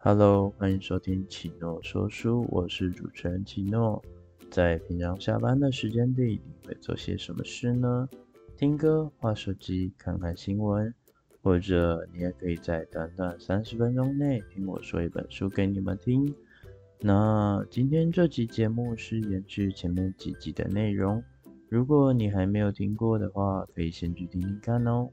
Hello，欢迎收听奇诺说书，我是主持人奇诺。在平常下班的时间里，你会做些什么事呢？听歌、划手机、看看新闻，或者你也可以在短短三十分钟内听我说一本书给你们听。那今天这集节目是延续前面几集的内容，如果你还没有听过的话，可以先去听听看哦。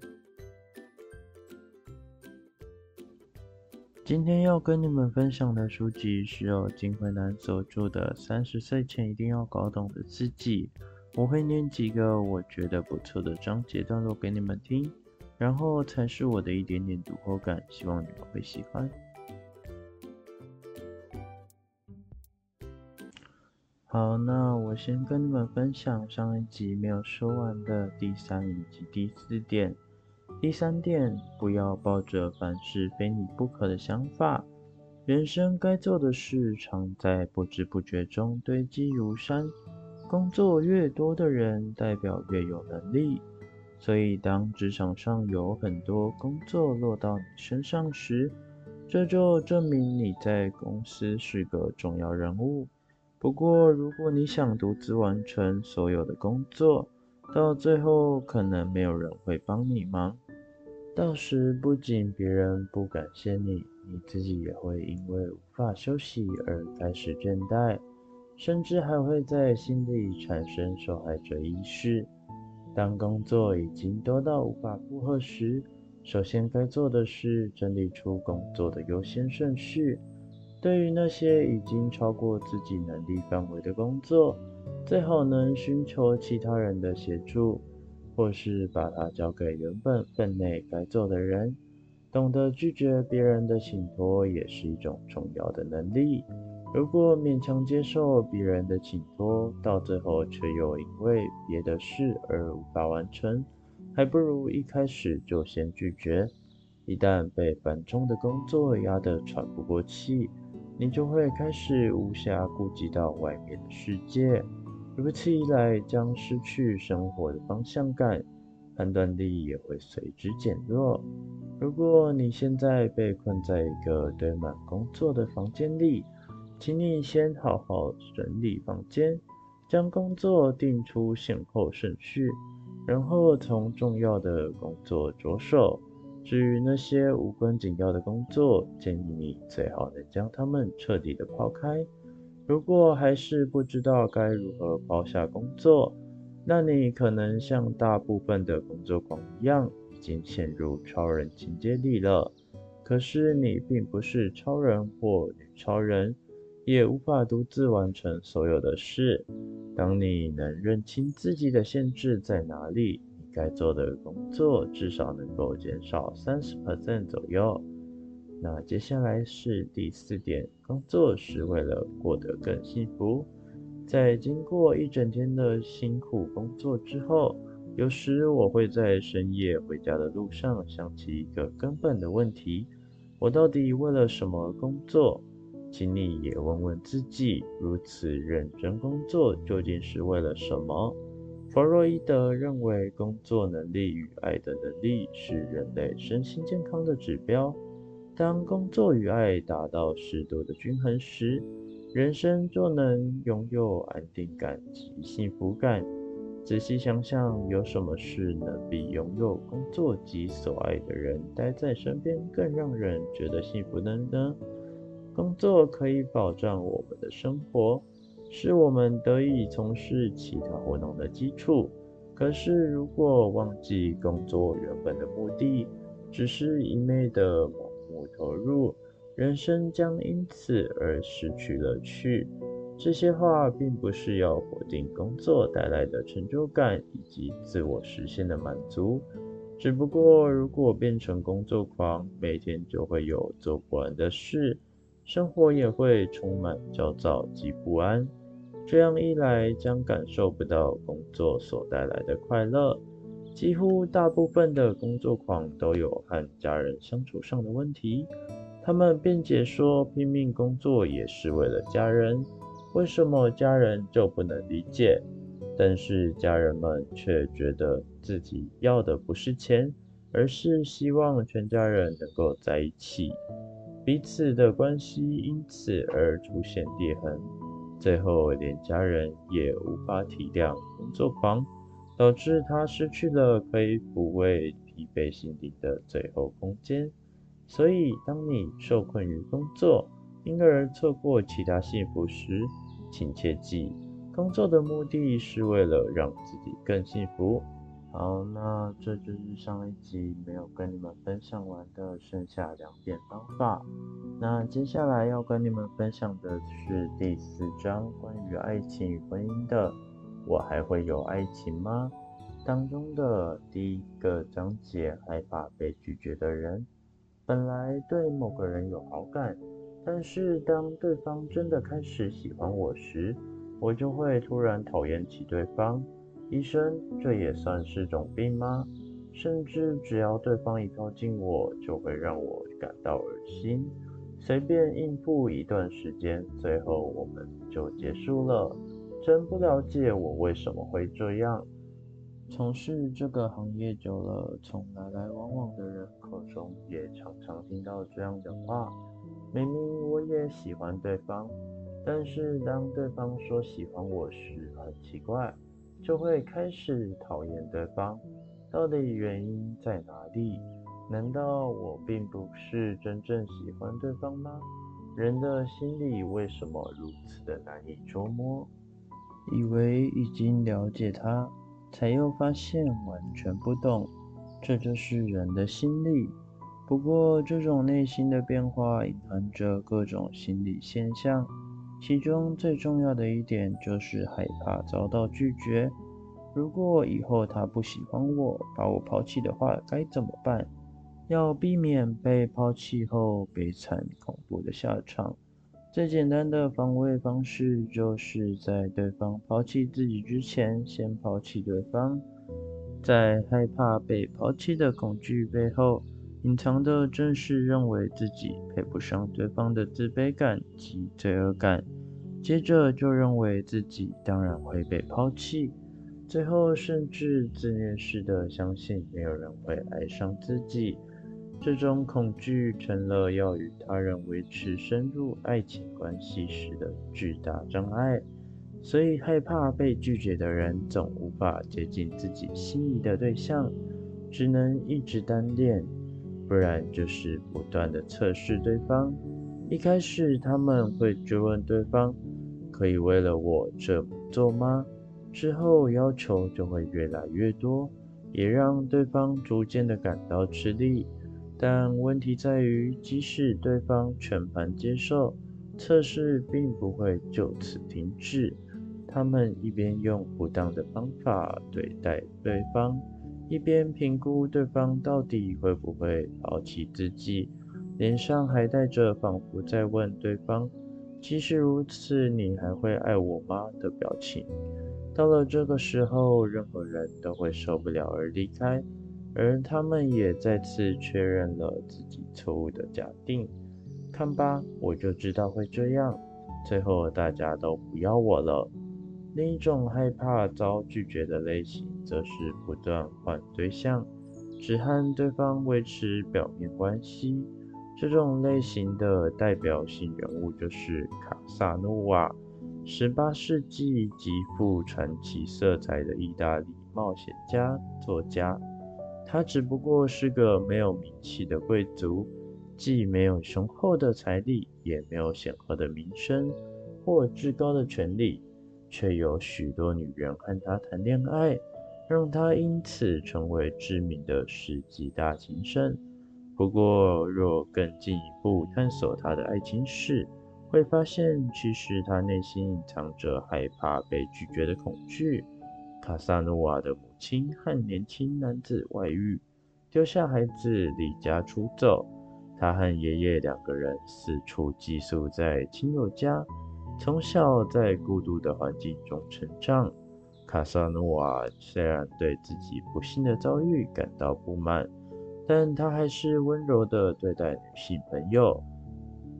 今天要跟你们分享的书籍是由金惠南所著的《三十岁前一定要搞懂的自己》。我会念几个我觉得不错的章节段落给你们听，然后才是我的一点点读后感，希望你们会喜欢。好，那我先跟你们分享上一集没有说完的第三以及第四点。第三点，不要抱着凡事非你不可的想法。人生该做的事，常在不知不觉中堆积如山。工作越多的人，代表越有能力。所以，当职场上有很多工作落到你身上时，这就证明你在公司是个重要人物。不过，如果你想独自完成所有的工作，到最后可能没有人会帮你忙。到时不仅别人不感谢你，你自己也会因为无法休息而开始倦怠，甚至还会在心里产生受害者意识。当工作已经多到无法负荷时，首先该做的是整理出工作的优先顺序。对于那些已经超过自己能力范围的工作，最好能寻求其他人的协助。或是把它交给原本分内该做的人，懂得拒绝别人的请托也是一种重要的能力。如果勉强接受别人的请托，到最后却又因为别的事而无法完成，还不如一开始就先拒绝。一旦被繁重的工作压得喘不过气，你就会开始无暇顾及到外面的世界。如此一来，将失去生活的方向感，判断力也会随之减弱。如果你现在被困在一个堆满工作的房间里，请你先好好整理房间，将工作定出先后顺序，然后从重要的工作着手。至于那些无关紧要的工作，建议你最好能将它们彻底的抛开。如果还是不知道该如何抛下工作，那你可能像大部分的工作狂一样，已经陷入超人情节里了。可是你并不是超人或女超人，也无法独自完成所有的事。当你能认清自己的限制在哪里，你该做的工作至少能够减少三十 percent 左右。那接下来是第四点，工作是为了过得更幸福。在经过一整天的辛苦工作之后，有时我会在深夜回家的路上想起一个根本的问题：我到底为了什么工作？请你也问问自己，如此认真工作究竟是为了什么？弗洛伊德认为，工作能力与爱的能力是人类身心健康的指标。当工作与爱达到适度的均衡时，人生就能拥有安定感及幸福感。仔细想想，有什么事能比拥有工作及所爱的人待在身边更让人觉得幸福的呢？工作可以保障我们的生活，是我们得以从事其他活动的基础。可是，如果忘记工作原本的目的，只是一昧的……投入，人生将因此而失去乐趣。这些话并不是要否定工作带来的成就感以及自我实现的满足，只不过如果变成工作狂，每天就会有做不完的事，生活也会充满焦躁及不安。这样一来，将感受不到工作所带来的快乐。几乎大部分的工作狂都有和家人相处上的问题。他们辩解说，拼命工作也是为了家人，为什么家人就不能理解？但是家人们却觉得自己要的不是钱，而是希望全家人能够在一起。彼此的关系因此而出现裂痕，最后连家人也无法体谅工作狂，导致他失去了可以抚慰疲惫心灵的最后空间。所以，当你受困于工作，因而错过其他幸福时，请切记，工作的目的是为了让自己更幸福。好，那这就是上一集没有跟你们分享完的剩下两点方法。那接下来要跟你们分享的是第四章关于爱情与婚姻的。我还会有爱情吗？当中的第一个章节，害怕被拒绝的人。本来对某个人有好感，但是当对方真的开始喜欢我时，我就会突然讨厌起对方。医生，这也算是种病吗？甚至只要对方一靠近我，就会让我感到恶心。随便应付一段时间，最后我们就结束了。真不了解我为什么会这样。从事这个行业久了，从来来往往的人口中也常常听到这样的话：明明我也喜欢对方，但是当对方说喜欢我时，很奇怪，就会开始讨厌对方。到底原因在哪里？难道我并不是真正喜欢对方吗？人的心理为什么如此的难以捉摸？以为已经了解他。才又发现完全不懂，这就是人的心理。不过，这种内心的变化隐含着各种心理现象，其中最重要的一点就是害怕遭到拒绝。如果以后他不喜欢我，把我抛弃的话，该怎么办？要避免被抛弃后悲惨恐怖的下场。最简单的防卫方式，就是在对方抛弃自己之前，先抛弃对方。在害怕被抛弃的恐惧背后，隐藏的正是认为自己配不上对方的自卑感及罪恶感。接着就认为自己当然会被抛弃，最后甚至自虐式的相信没有人会爱上自己。这种恐惧成了要与他人维持深入爱情关系时的巨大障碍，所以害怕被拒绝的人总无法接近自己心仪的对象，只能一直单恋，不然就是不断的测试对方。一开始他们会追问对方：“可以为了我这么做吗？”之后要求就会越来越多，也让对方逐渐的感到吃力。但问题在于，即使对方全盘接受，测试并不会就此停止。他们一边用不当的方法对待对方，一边评估对方到底会不会抛弃自己，脸上还带着仿佛在问对方：“即使如此，你还会爱我吗？”的表情。到了这个时候，任何人都会受不了而离开。而他们也再次确认了自己错误的假定。看吧，我就知道会这样。最后大家都不要我了。另一种害怕遭拒绝的类型，则是不断换对象，只和对方维持表面关系。这种类型的代表性人物就是卡萨诺瓦十八世纪极富传奇色彩的意大利冒险家、作家。他只不过是个没有名气的贵族，既没有雄厚的财力，也没有显赫的名声或至高的权力，却有许多女人和他谈恋爱，让他因此成为知名的世纪大情圣。不过，若更进一步探索他的爱情史，会发现其实他内心隐藏着害怕被拒绝的恐惧。卡萨诺瓦的母亲和年轻男子外遇，丢下孩子离家出走。他和爷爷两个人四处寄宿在亲友家，从小在孤独的环境中成长。卡萨诺瓦虽然对自己不幸的遭遇感到不满，但他还是温柔地对待女性朋友。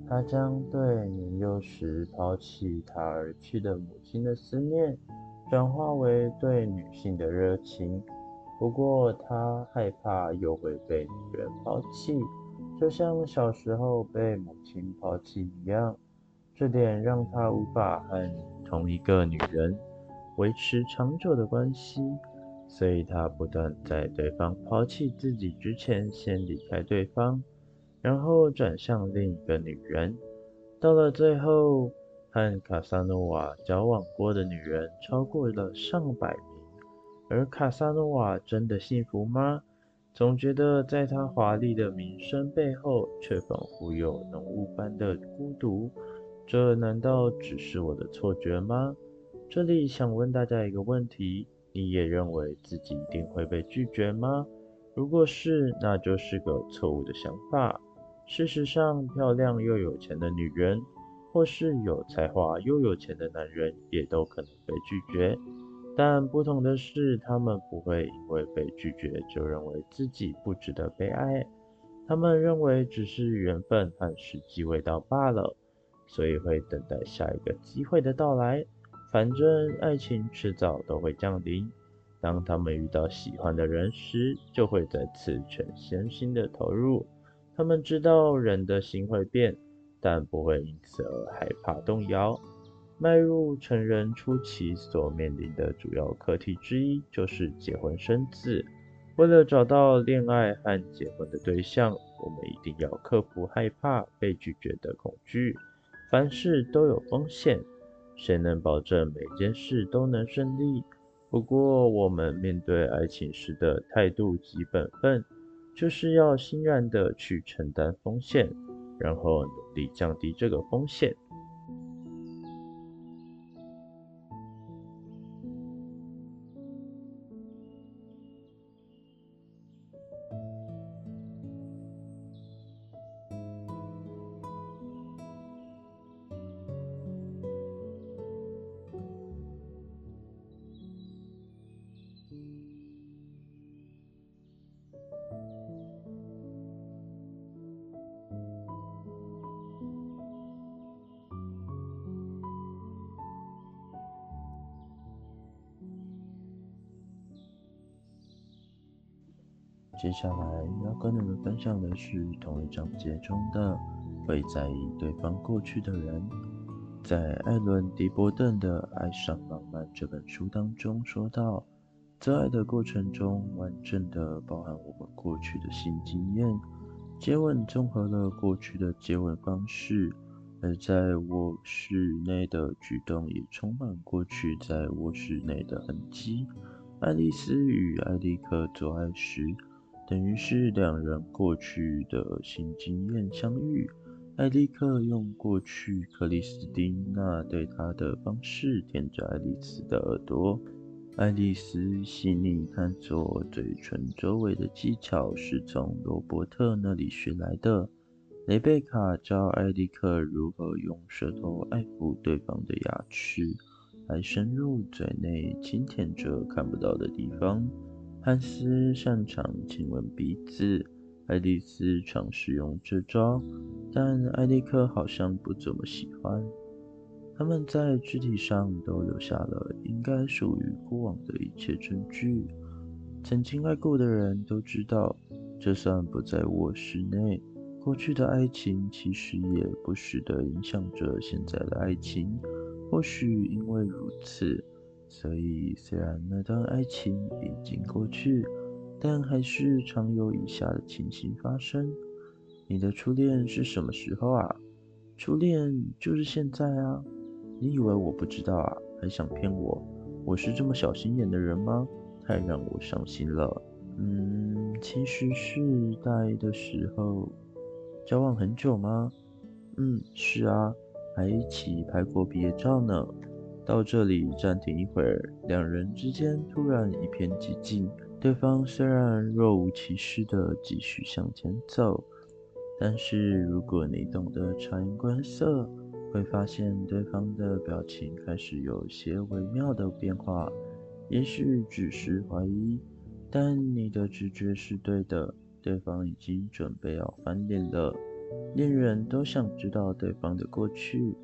他将对年幼时抛弃他而去的母亲的思念。转化为对女性的热情，不过他害怕又会被女人抛弃，就像小时候被母亲抛弃一样。这点让他无法和同一个女人维持长久的关系，所以他不断在对方抛弃自己之前先离开对方，然后转向另一个女人。到了最后，和卡萨诺瓦交往过的女人超过了上百名。而卡萨诺瓦真的幸福吗？总觉得在他华丽的名声背后，却仿佛有浓雾般的孤独。这难道只是我的错觉吗？这里想问大家一个问题：你也认为自己一定会被拒绝吗？如果是，那就是个错误的想法。事实上，漂亮又有钱的女人，或是有才华又有钱的男人，也都可能被拒绝。但不同的是，他们不会因为被拒绝就认为自己不值得被爱，他们认为只是缘分和时机未到罢了。所以会等待下一个机会的到来。反正爱情迟早都会降临。当他们遇到喜欢的人时，就会再次全身心的投入。他们知道人的心会变，但不会因此而害怕动摇。迈入成人初期所面临的主要课题之一，就是结婚生子。为了找到恋爱和结婚的对象，我们一定要克服害怕被拒绝的恐惧。凡事都有风险，谁能保证每件事都能顺利？不过，我们面对爱情时的态度及本分，就是要欣然的去承担风险，然后努力降低这个风险。接下来要跟你们分享的是同一章节中的“会在意对方过去的人”。在艾伦·迪伯顿的《爱上浪漫》这本书当中说到，在爱的过程中，完整的包含我们过去的性经验。接吻综合了过去的接吻方式，而在卧室内的举动也充满过去在卧室内的痕迹。爱丽丝与艾利克做爱时。等于是两人过去的新经验相遇。艾利克用过去克里斯汀娜对他的方式舔着爱丽丝的耳朵。爱丽丝细腻探索嘴唇周围的技巧是从罗伯特那里学来的。雷贝卡教艾利克如何用舌头爱抚对方的牙齿，来深入嘴内轻舔着看不到的地方。汉斯擅长亲吻鼻子，爱丽丝尝试用这招，但艾利克好像不怎么喜欢。他们在肢体上都留下了应该属于过往的一切证据。曾经爱过的人都知道，就算不在卧室内，过去的爱情其实也不时地影响着现在的爱情。或许因为如此。所以，虽然那段爱情已经过去，但还是常有以下的情形发生：你的初恋是什么时候啊？初恋就是现在啊！你以为我不知道啊？还想骗我？我是这么小心眼的人吗？太让我伤心了。嗯，其实是大一的时候，交往很久吗？嗯，是啊，还一起拍过毕业照呢。到这里暂停一会儿，两人之间突然一片寂静。对方虽然若无其事地继续向前走，但是如果你懂得察言观色，会发现对方的表情开始有些微妙的变化。也许只是怀疑，但你的直觉是对的，对方已经准备要翻脸了。恋人都想知道对方的过去。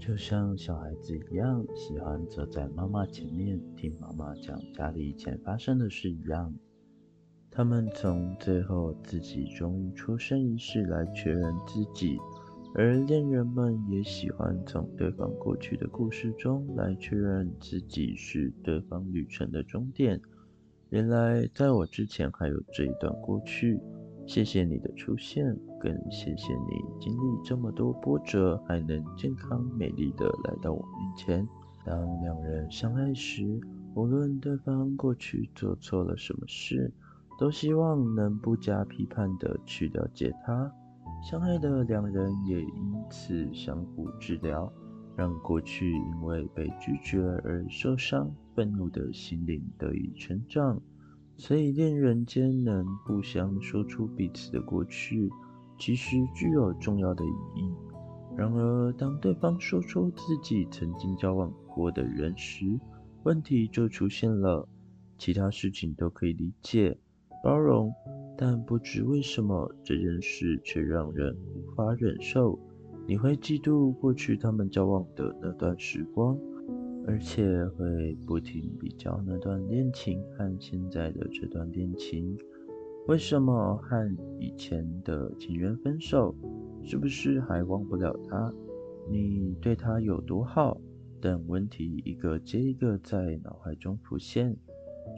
就像小孩子一样，喜欢坐在妈妈前面听妈妈讲家里以前发生的事一样。他们从最后自己终于出生一事来确认自己，而恋人们也喜欢从对方过去的故事中来确认自己是对方旅程的终点。原来在我之前还有这一段过去。谢谢你的出现，更谢谢你经历这么多波折，还能健康美丽的来到我面前。当两人相爱时，无论对方过去做错了什么事。都希望能不加批判的去了解他，相爱的两人也因此相互治疗，让过去因为被拒绝而受伤、愤怒的心灵得以成长。所以恋人间能互相说出彼此的过去，其实具有重要的意义。然而，当对方说出自己曾经交往过的人时，问题就出现了。其他事情都可以理解。包容，但不知为什么这件事却让人无法忍受。你会嫉妒过去他们交往的那段时光，而且会不停比较那段恋情和现在的这段恋情。为什么和以前的情人分手？是不是还忘不了他？你对他有多好？等问题一个接一个在脑海中浮现。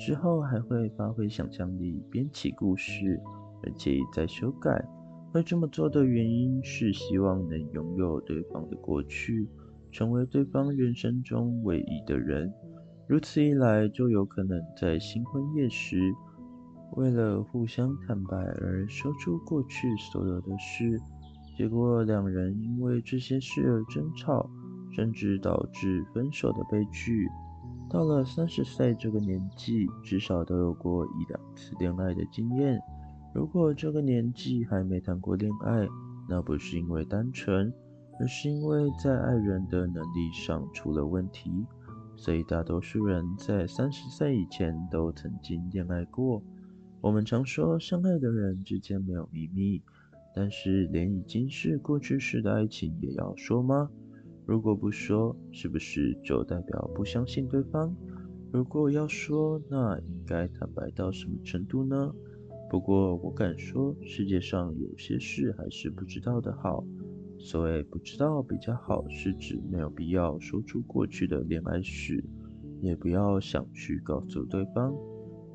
之后还会发挥想象力，编起故事，而且在修改。会这么做的原因是希望能拥有对方的过去，成为对方人生中唯一的人。如此一来，就有可能在新婚夜时，为了互相坦白而说出过去所有的事。结果两人因为这些事而争吵，甚至导致分手的悲剧。到了三十岁这个年纪，至少都有过一两次恋爱的经验。如果这个年纪还没谈过恋爱，那不是因为单纯，而是因为在爱人的能力上出了问题。所以大多数人在三十岁以前都曾经恋爱过。我们常说相爱的人之间没有秘密，但是连已经是过去式的爱情也要说吗？如果不说，是不是就代表不相信对方？如果要说，那应该坦白到什么程度呢？不过我敢说，世界上有些事还是不知道的好。所谓不知道比较好，是指没有必要说出过去的恋爱史，也不要想去告诉对方。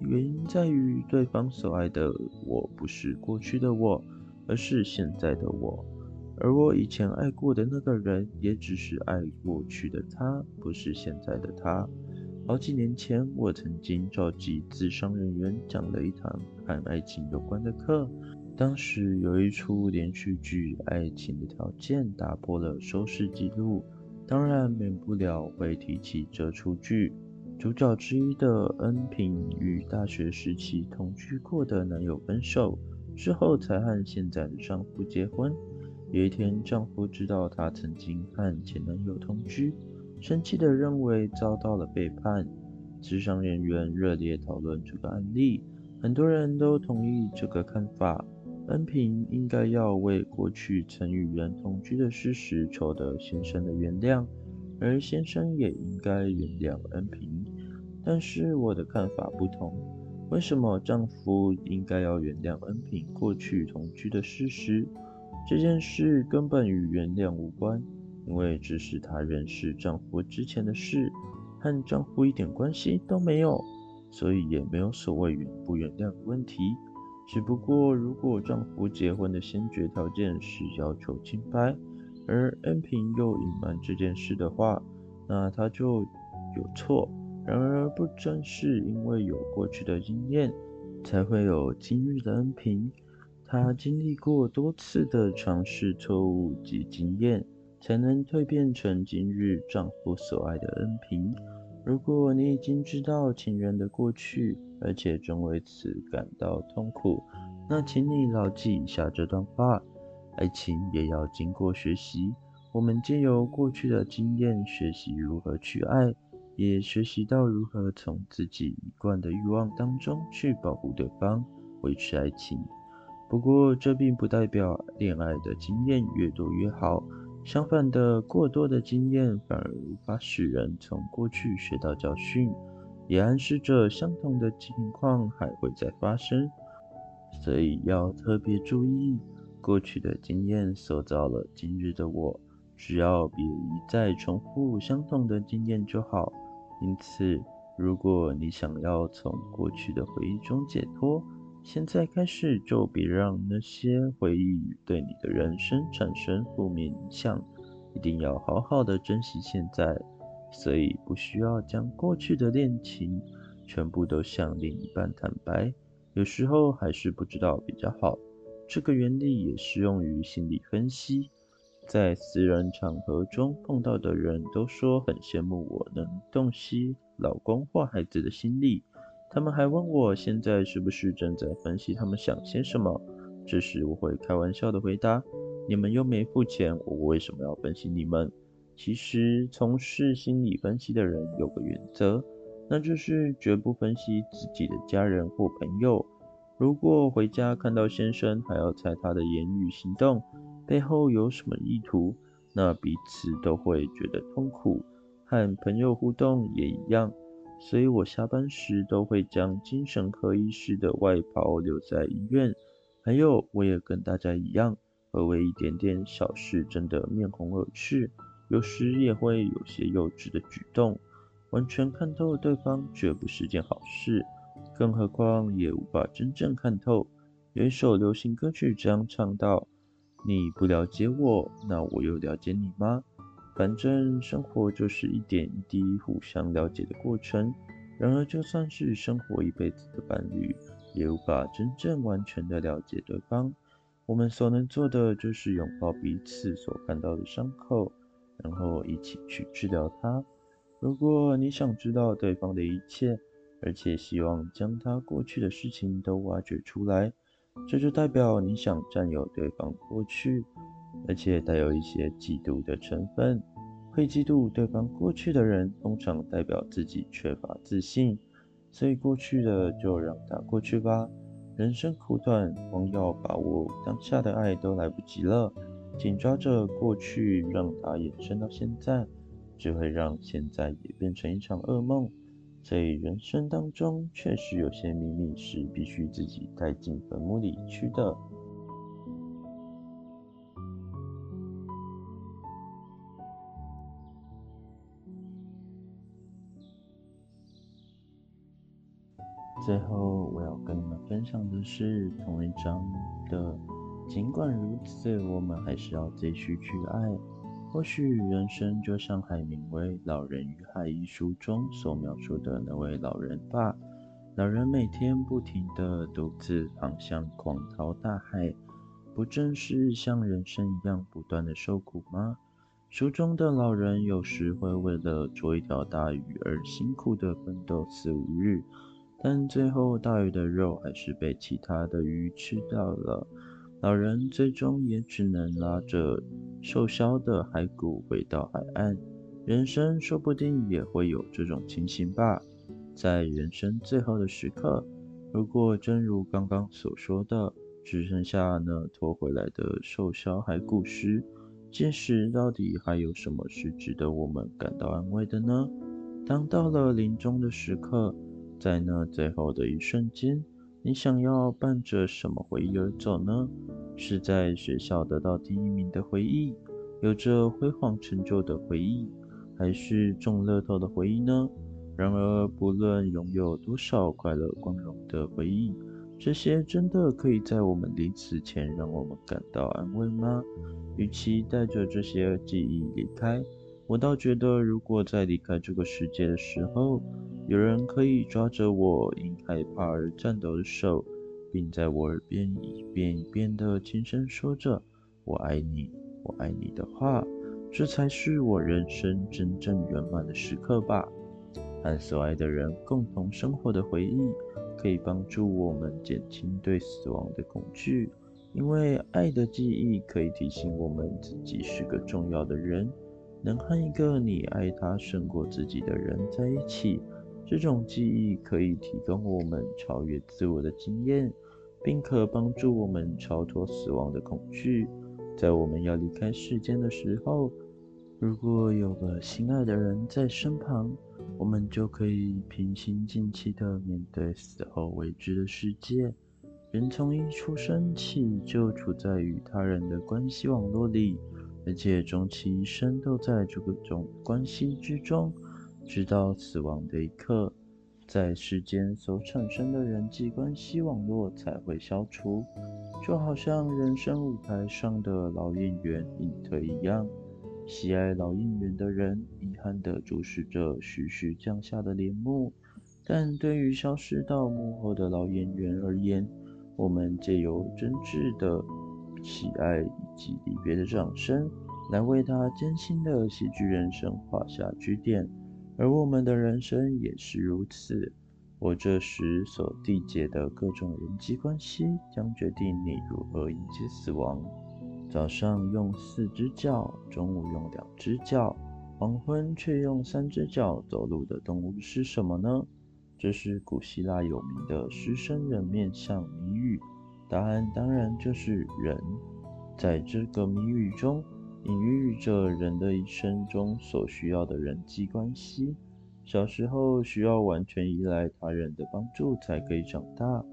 原因在于，对方所爱的我不是过去的我，而是现在的我。而我以前爱过的那个人，也只是爱过去的他，不是现在的他。好几年前，我曾经召集自商人员讲了一堂和爱情有关的课。当时有一出连续剧《爱情的条件》打破了收视纪录，当然免不了会提起这出剧。主角之一的恩平与大学时期同居过的男友分手之后，才和现在的丈夫结婚。有一天，丈夫知道她曾经和前男友同居，生气地认为遭到了背叛。职场人员热烈讨论这个案例，很多人都同意这个看法。恩平应该要为过去曾与人同居的事实求得先生的原谅，而先生也应该原谅恩平。但是我的看法不同，为什么丈夫应该要原谅恩平过去同居的事实？这件事根本与原谅无关，因为这是她认识丈夫之前的事，和丈夫一点关系都没有，所以也没有所谓原不原谅的问题。只不过，如果丈夫结婚的先决条件是要求清白，而恩平又隐瞒这件事的话，那他就有错。然而，不正是因为有过去的经验，才会有今日的恩平？她经历过多次的尝试、错误及经验，才能蜕变成今日丈夫所爱的恩平。如果你已经知道情人的过去，而且正为此感到痛苦，那请你牢记以下这段话：爱情也要经过学习。我们借由过去的经验，学习如何去爱，也学习到如何从自己一贯的欲望当中去保护对方，维持爱情。不过，这并不代表恋爱的经验越多越好。相反的，过多的经验反而无法使人从过去学到教训，也暗示着相同的情况还会再发生。所以要特别注意，过去的经验塑造了今日的我，只要别一再重复相同的经验就好。因此，如果你想要从过去的回忆中解脱，现在开始就别让那些回忆对你的人生产生负面影响，一定要好好的珍惜现在。所以不需要将过去的恋情全部都向另一半坦白，有时候还是不知道比较好。这个原理也适用于心理分析。在私人场合中碰到的人都说很羡慕我能洞悉老公或孩子的心理，他们还问我现在是不是正在分析他们想些什么。这时我会开玩笑的回答：你们又没付钱，我为什么要分析你们？其实从事心理分析的人有个原则，那就是绝不分析自己的家人或朋友。如果回家看到先生还要猜他的言语行动背后有什么意图，那彼此都会觉得痛苦。和朋友互动也一样，所以我下班时都会将精神科医师的外袍留在医院。还有，我也跟大家一样，会为一点点小事争得面红耳赤，有时也会有些幼稚的举动。完全看透对方绝不是件好事。更何况也无法真正看透。有一首流行歌曲这样唱道：“你不了解我，那我又了解你吗？反正生活就是一点一滴互相了解的过程。然而，就算是生活一辈子的伴侣，也无法真正完全的了解对方。我们所能做的，就是拥抱彼此所看到的伤口，然后一起去治疗它。如果你想知道对方的一切，而且希望将他过去的事情都挖掘出来，这就代表你想占有对方过去，而且带有一些嫉妒的成分。会嫉妒对方过去的人，通常代表自己缺乏自信。所以过去的就让它过去吧。人生苦短，光要把握当下的爱都来不及了。紧抓着过去，让它延伸到现在，只会让现在也变成一场噩梦。所以人生当中，确实有些秘密是必须自己带进坟墓里去的。最后，我要跟你们分享的是同一章的。尽管如此，我们还是要继续去爱。或许人生就像海明威《老人与海》一书中所描述的那位老人吧。老人每天不停地独自航向狂涛大海，不正是像人生一样不断的受苦吗？书中的老人有时会为了捉一条大鱼而辛苦地奋斗四五日，但最后大鱼的肉还是被其他的鱼吃掉了。老人最终也只能拉着受伤的骸骨回到海岸。人生说不定也会有这种情形吧。在人生最后的时刻，如果真如刚刚所说的，只剩下那拖回来的受伤骸骨时，届时到底还有什么是值得我们感到安慰的呢？当到了临终的时刻，在那最后的一瞬间。你想要伴着什么回忆而走呢？是在学校得到第一名的回忆，有着辉煌成就的回忆，还是中乐透的回忆呢？然而，不论拥有多少快乐光荣的回忆，这些真的可以在我们离死前让我们感到安慰吗？与其带着这些记忆离开，我倒觉得，如果在离开这个世界的时候，有人可以抓着我因害怕而颤抖的手，并在我耳边一遍一遍地轻声说着“我爱你，我爱你”的话，这才是我人生真正圆满的时刻吧。和所爱的人共同生活的回忆，可以帮助我们减轻对死亡的恐惧，因为爱的记忆可以提醒我们自己是个重要的人，能和一个你爱他胜过自己的人在一起。这种记忆可以提供我们超越自我的经验，并可帮助我们超脱死亡的恐惧。在我们要离开世间的时候，如果有个心爱的人在身旁，我们就可以平心静气地面对死后未知的世界。人从一出生起就处在与他人的关系网络里，而且终其一生都在这个种关系之中，直到死亡的一刻，在世间所产生的人际关系网络才会消除，就好像人生舞台上的老演员隐退一样。喜爱老演员的人，遗憾地注视着徐徐降下的帘幕。但对于消失到幕后的老演员而言，我们借由真挚的喜爱以及离别的掌声，来为他艰辛的喜剧人生画下句点。而我们的人生也是如此。我这时所缔结的各种人际关系，将决定你如何迎接死亡。早上用四只脚，中午用两只脚，黄昏却用三只脚走路的动物是什么呢？这是古希腊有名的狮身人面像谜语，答案当然就是人。在这个谜语中，隐喻着人的一生中所需要的人际关系。小时候需要完全依赖他人的帮助才可以长大，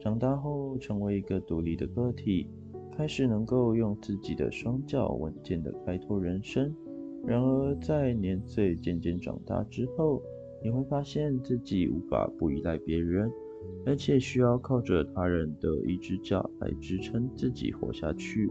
长大后成为一个独立的个体，开始能够用自己的双脚稳健地开拓人生。然而，在年岁渐渐长大之后，你会发现自己无法不依赖别人，而且需要靠着他人的一只脚来支撑自己活下去。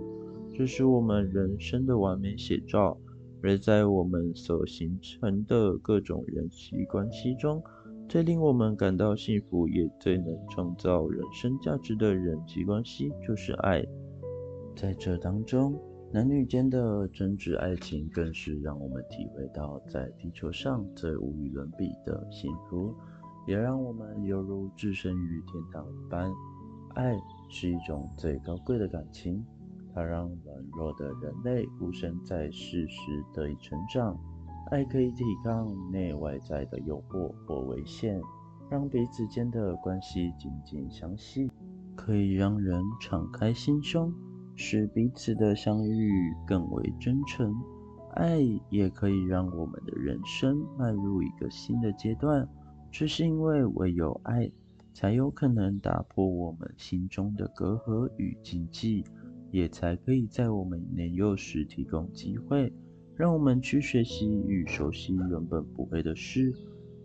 这是我们人生的完美写照。而在我们所形成的各种人际关系中，最令我们感到幸福，也最能创造人生价值的人际关系，就是爱。在这当中，男女间的真挚爱情，更是让我们体会到在地球上最无与伦比的幸福，也让我们犹如置身于天堂一般。爱是一种最高贵的感情，它让软弱的人类孤身在世时得以成长。爱可以抵抗内外在的诱惑或危险，让彼此间的关系紧紧相系，可以让人敞开心胸。使彼此的相遇更为真诚，爱也可以让我们的人生迈入一个新的阶段。这是因为唯有爱，才有可能打破我们心中的隔阂与禁忌，也才可以在我们年幼时提供机会，让我们去学习与熟悉原本不会的事。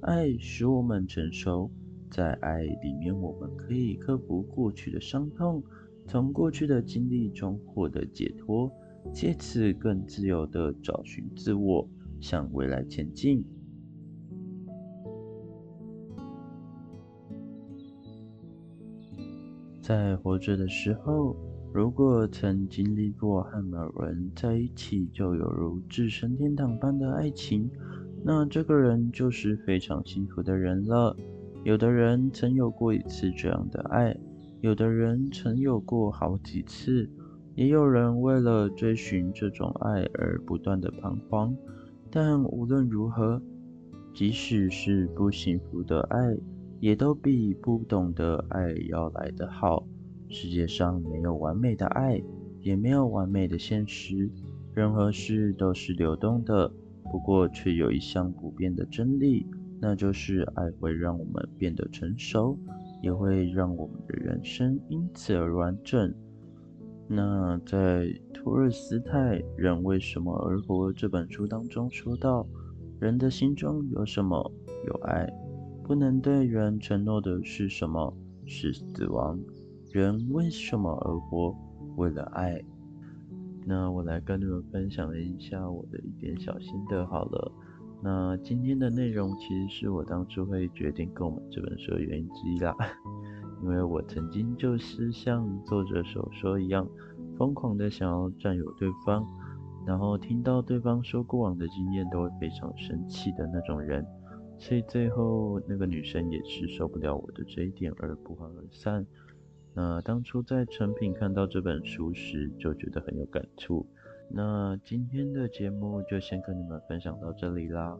爱使我们成熟，在爱里面，我们可以克服过去的伤痛。从过去的经历中获得解脱，借此更自由地找寻自我，向未来前进。在活着的时候，如果曾经历过和某人在一起就犹如置身天堂般的爱情，那这个人就是非常幸福的人了。有的人曾有过一次这样的爱。有的人曾有过好几次，也有人为了追寻这种爱而不断的彷徨。但无论如何，即使是不幸福的爱，也都比不懂的爱要来得好。世界上没有完美的爱，也没有完美的现实。任何事都是流动的，不过却有一项不变的真理，那就是爱会让我们变得成熟。也会让我们的人生因此而完整。那在托尔斯泰《人为什么而活》这本书当中说到，人的心中有什么？有爱。不能对人承诺的是什么？是死亡。人为什么而活？为了爱。那我来跟你们分享一下我的一点小心得好了。那今天的内容其实是我当初会决定购买这本书的原因之一啦，因为我曾经就是像作者所说一样，疯狂的想要占有对方，然后听到对方说过往的经验都会非常生气的那种人，所以最后那个女生也是受不了我的这一点而不欢而散。那当初在成品看到这本书时就觉得很有感触。那今天的节目就先跟你们分享到这里啦。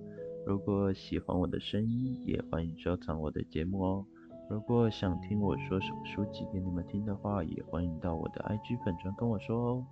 如果喜欢我的声音，也欢迎收藏我的节目哦。如果想听我说什么书籍给你们听的话，也欢迎到我的 IG 粉专跟我说哦。